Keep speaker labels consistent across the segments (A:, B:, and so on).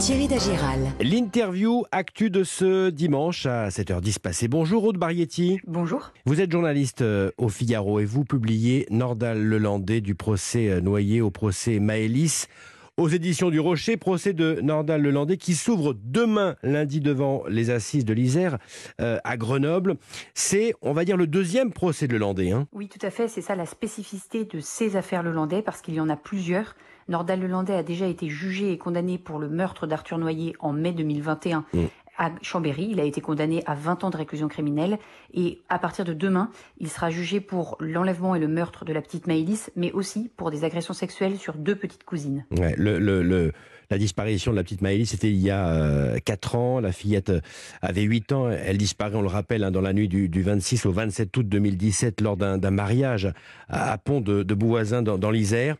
A: Thierry Dagiral.
B: L'interview actu de ce dimanche à 7h10 passé. Bonjour Aude Barietti.
C: Bonjour.
B: Vous êtes journaliste euh, au Figaro et vous publiez Nordal Lelandais du procès euh, Noyer au procès Maëlys aux éditions du Rocher, procès de Nordal Lelandais qui s'ouvre demain lundi devant les assises de l'Isère euh, à Grenoble. C'est, on va dire, le deuxième procès de Lelandais. Hein.
C: Oui, tout à fait. C'est ça la spécificité de ces affaires Lelandais parce qu'il y en a plusieurs. Nordal Lelandais a déjà été jugé et condamné pour le meurtre d'Arthur Noyer en mai 2021 mm. À Chambéry. Il a été condamné à 20 ans de réclusion criminelle et à partir de demain, il sera jugé pour l'enlèvement et le meurtre de la petite Maëlys, mais aussi pour des agressions sexuelles sur deux petites cousines.
B: la disparition de la petite Maëlys, c'était il y a 4 euh, ans. La fillette euh, avait 8 ans. Elle disparaît, on le rappelle, hein, dans la nuit du, 26 au 27 août 2017 lors d'un mariage à, Pont de, dans, dans l'Isère.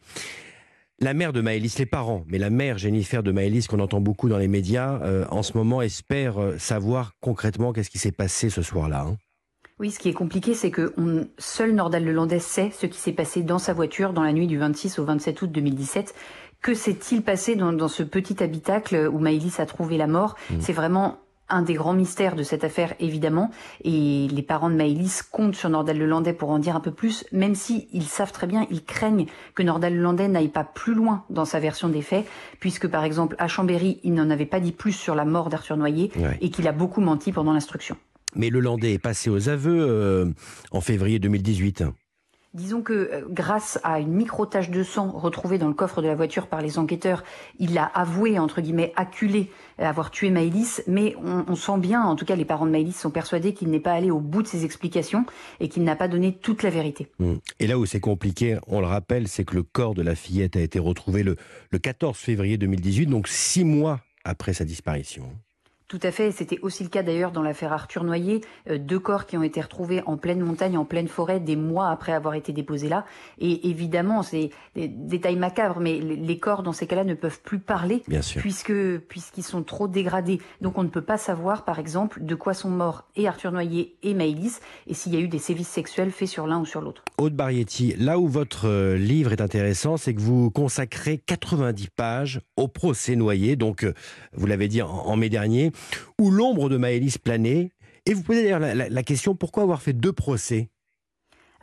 B: La mère de Maëlys, les parents, mais la mère Jennifer de Maëlys, qu'on entend beaucoup dans les médias, euh, en ce moment espère euh, savoir concrètement qu'est-ce qui s'est passé ce soir-là. Hein.
C: Oui, ce qui est compliqué, c'est que seul Nordal Lelandais sait ce qui s'est passé dans sa voiture dans la nuit du 26 au 27 août 2017. Que s'est-il passé dans, ce petit habitacle où Maëlys a trouvé la mort? Mmh. C'est vraiment un des grands mystères de cette affaire, évidemment, et les parents de Maëlys comptent sur Nordal Lelandais pour en dire un peu plus, même si ils savent très bien, ils craignent que Nordal Lelandais n'aille pas plus loin dans sa version des faits, puisque par exemple à Chambéry, il n'en avait pas dit plus sur la mort d'Arthur Noyer et qu'il a beaucoup menti pendant l'instruction.
B: Mais le Landais est passé aux aveux euh, en février 2018.
C: Disons que euh, grâce à une micro-tache de sang retrouvée dans le coffre de la voiture par les enquêteurs, il a avoué, entre guillemets, acculé euh, avoir tué Maëlys, mais on, sent bien, en tout cas les parents de Maëlys sont persuadés qu'il n'est pas allé au bout de ses explications et qu'il n'a pas donné toute la vérité.
B: Mmh. Et là où c'est compliqué, on le rappelle, c'est que le corps de la fillette a été retrouvé le, le 14 février 2018, donc six mois après sa disparition.
C: Tout à fait. C'était aussi le cas d'ailleurs dans l'affaire Arthur Noyer. Euh, deux corps qui ont été retrouvés en pleine montagne, en pleine forêt, des mois après avoir été déposés là. Et évidemment, c'est des détails macabres, mais les corps dans ces cas-là ne peuvent plus parler, puisque puisqu'ils sont trop dégradés. Donc on ne peut pas savoir, par exemple, de quoi sont morts et Arthur Noyer et Maëlys, et s'il y a eu des sévices sexuels faits sur l'un ou sur l'autre.
B: Aude Barietti, là où votre euh, livre est intéressant, c'est que vous consacrez 90 pages au procès Noyer. Donc, euh, vous l'avez dit en mai dernier où l'ombre de Maëlys planait. Et vous posez d'ailleurs la, question pourquoi avoir fait deux procès?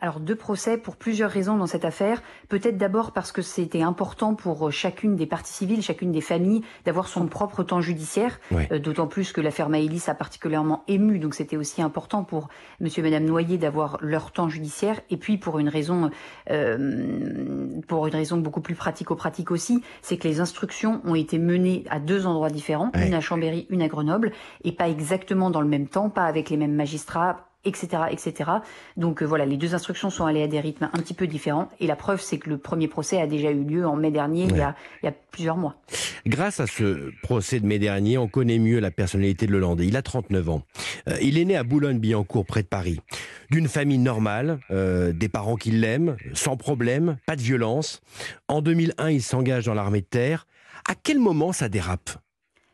C: Alors deux procès pour plusieurs raisons dans cette affaire. Peut-être d'abord parce que c'était important pour euh, chacune des parties civiles, chacune des familles, d'avoir son propre temps judiciaire. Euh, d'autant plus que l'affaire Maëlys a particulièrement ému, donc c'était aussi important pour Monsieur et Madame Noyer d'avoir leur temps judiciaire. Et puis pour une raison, euh, pour une raison beaucoup plus pratico-pratique aussi, c'est que les instructions ont été menées à deux endroits différents, une à Chambéry, une à Grenoble, et pas exactement dans le même temps, pas avec les mêmes magistrats, etc., etc. Donc euh, voilà, les deux instructions sont allées à des rythmes un petit peu différents. Et la preuve, c'est que le premier procès a déjà eu lieu en mai dernier, il, y a, plusieurs mois.
B: Grâce à ce procès de mai dernier, on connaît mieux la personnalité de Lelandais. Il a 39 ans. Euh, il est né à Boulogne-Billancourt, près de Paris. D'une famille normale, euh, des parents qui l'aiment, sans problème, pas de violence. En 2001, il s'engage dans l'armée de terre. À quel moment ça dérape?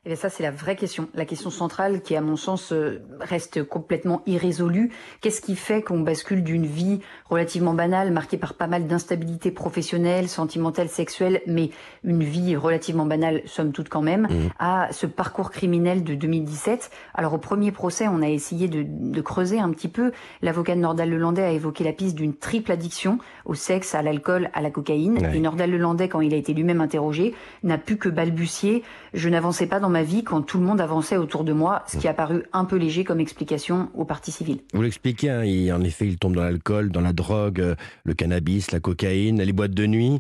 C: Et eh ça, c'est la vraie question. La question centrale qui, à mon sens, euh, reste complètement irrésolue. Qu'est-ce qui fait qu'on bascule d'une vie relativement banale, marquée par pas mal d'instabilité professionnelle, sentimentale, sexuelle, mais une vie relativement banale, somme toute quand même, mmh. à ce parcours criminel de 2017 Alors, au premier procès, on a essayé de, de creuser un petit peu. L'avocat de Nordal Lelandais a évoqué la piste d'une triple addiction au sexe, à l'alcool, à la cocaïne. Et Nordal Lelandais, quand il a été lui-même interrogé, n'a pu que balbutier. Je n'avançais pas dans ma vie quand tout le monde avançait autour de moi, ce qui a paru un peu léger comme explication aux parties civiles.
B: Vous l'expliquez, hein, en effet, il tombe dans l'alcool, dans la drogue, euh, le cannabis, la cocaïne, les boîtes de nuit.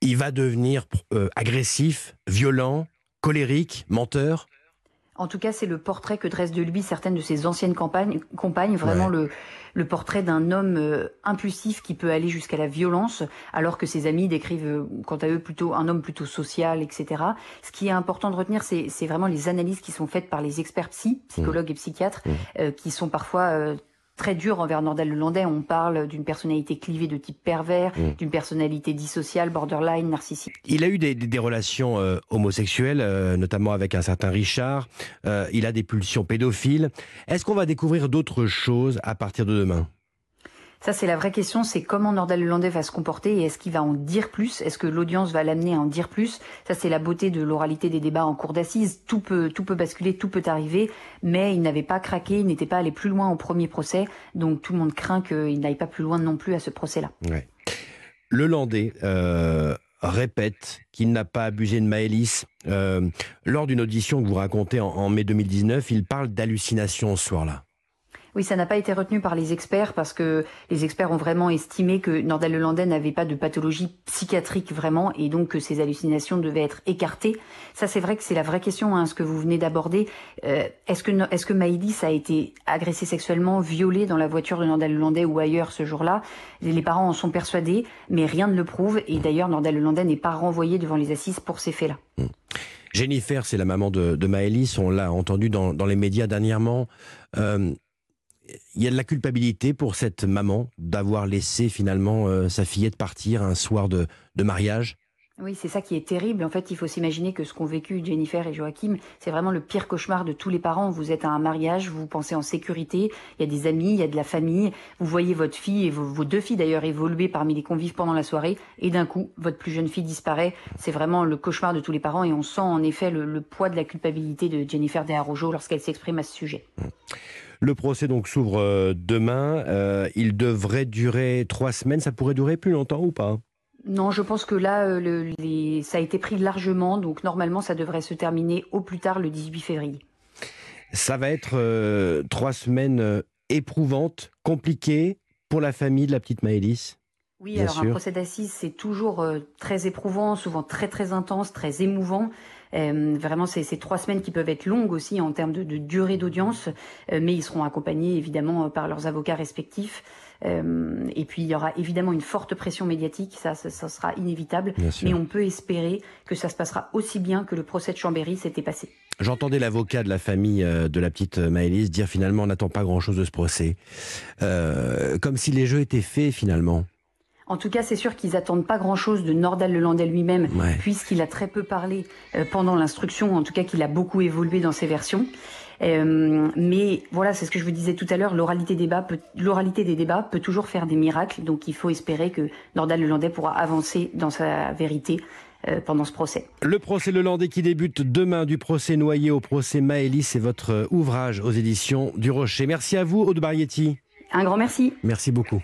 B: Il va devenir euh, agressif, violent, colérique, menteur?
C: En tout cas, c'est le portrait que dressent de lui certaines de ses anciennes campagnes, compagnes, vraiment le, le portrait d'un homme euh, impulsif qui peut aller jusqu'à la violence, alors que ses amis décrivent, euh, quant à eux, plutôt un homme plutôt social, etc. Ce qui est important de retenir, c'est vraiment les analyses qui sont faites par les experts psy, psychologues et psychiatres, mmh. euh, qui sont parfois très dur envers Nordal Lelandais. On parle d'une personnalité clivée de type pervers, mm. d'une personnalité dissociale, borderline, narcissique.
B: Il a eu des, des, relations euh, homosexuelles, euh, notamment avec un certain Richard. Euh, il a des pulsions pédophiles. Est-ce qu'on va découvrir d'autres choses à partir de demain?
C: Ça, c'est la vraie question, c'est comment Nordal Lelandais va se comporter et est-ce qu'il va en dire plus? Est-ce que l'audience va l'amener à en dire plus? Ça, c'est la beauté de l'oralité des débats en cour d'assises. Tout peut, tout peut basculer, tout peut arriver, mais il n'avait pas craqué, il n'était pas allé plus loin au premier procès, donc tout le monde craint qu'il n'aille pas plus loin non plus à ce procès-là.
B: Le Landais euh, répète qu'il n'a pas abusé de Maëlys. Euh, lors d'une audition que vous racontez en mai 2019, il parle d'hallucination ce soir-là.
C: Oui, ça n'a pas été retenu par les experts parce que les experts ont vraiment estimé que Nordal Lelandais n'avait pas de pathologie psychiatrique vraiment et donc que ses hallucinations devaient être écartées. Ça, c'est vrai que c'est la vraie question, hein, ce que vous venez d'aborder. Euh, est-ce que Maïlis a été agressé sexuellement, violé dans la voiture de Nordal Lelandais ou ailleurs ce jour-là? Les parents en sont persuadés, mais rien ne le prouve. Et d'ailleurs, Nordal Lelandais n'est pas renvoyé devant les assises pour ces faits-là. Mmh.
B: Jennifer, c'est la maman de, de Maëlys, on l'a entendu dans, dans, les médias dernièrement. Euh, il y a de la culpabilité pour cette maman d'avoir laissé finalement euh, sa fillette partir un soir de, mariage?
C: Oui, c'est ça qui est terrible. En fait, il faut s'imaginer que ce qu'ont vécu Jennifer et Joachim, c'est vraiment le pire cauchemar de tous les parents. Vous êtes à un mariage, vous pensez en sécurité, il y a des amis, il y a de la famille, vous voyez votre fille et vos, deux filles d'ailleurs évoluer parmi les convives pendant la soirée, et d'un coup, votre plus jeune fille disparaît. C'est vraiment le cauchemar de tous les parents et on sent en effet le, poids de la culpabilité de Jennifer De lorsqu'elle s'exprime à ce sujet. Mmh.
B: Le procès donc s'ouvre euh, demain. Euh, il devrait durer trois semaines. Ça pourrait durer plus longtemps ou pas?
C: Non, je pense que là, euh, ça a été pris largement, donc normalement, ça devrait se terminer au plus tard le 18 février.
B: Ça va être trois semaines éprouvantes, compliquées pour la famille de la petite Maëlys?
C: Oui, alors un procès d'assises, c'est toujours très éprouvant, souvent très très intense, très émouvant. Euh, vraiment, c'est trois semaines qui peuvent être longues aussi en termes de, durée d'audience, euh, mais ils seront accompagnés évidemment par leurs avocats respectifs. Euh, et puis il y aura évidemment une forte pression médiatique, ça, ça, sera inévitable, mais on peut espérer que ça se passera aussi bien que le procès de Chambéry s'était passé.
B: J'entendais l'avocat de la famille de la petite Maëlys dire finalement on n'attend pas grand-chose de ce procès, comme si les jeux étaient faits finalement.
C: En tout cas, c'est sûr qu'ils attendent pas grand-chose de Nordal Lelandais lui-même, puisqu'il a très peu parlé euh, pendant l'instruction, en tout cas qu'il a beaucoup évolué dans ses versions. Euh, mais voilà, c'est ce que je vous disais tout à l'heure, l'oralité des, débats peut, l'oralité des débats peut toujours faire des miracles, donc il faut espérer que Nordal Lelandais pourra avancer dans sa vérité euh, pendant ce procès.
B: Le procès Lelandais qui débute demain du procès Noyer au procès Maëlys, c'est votre ouvrage aux éditions du Rocher. Merci à vous, Aude Barietti.
C: Un grand merci.
B: Merci beaucoup.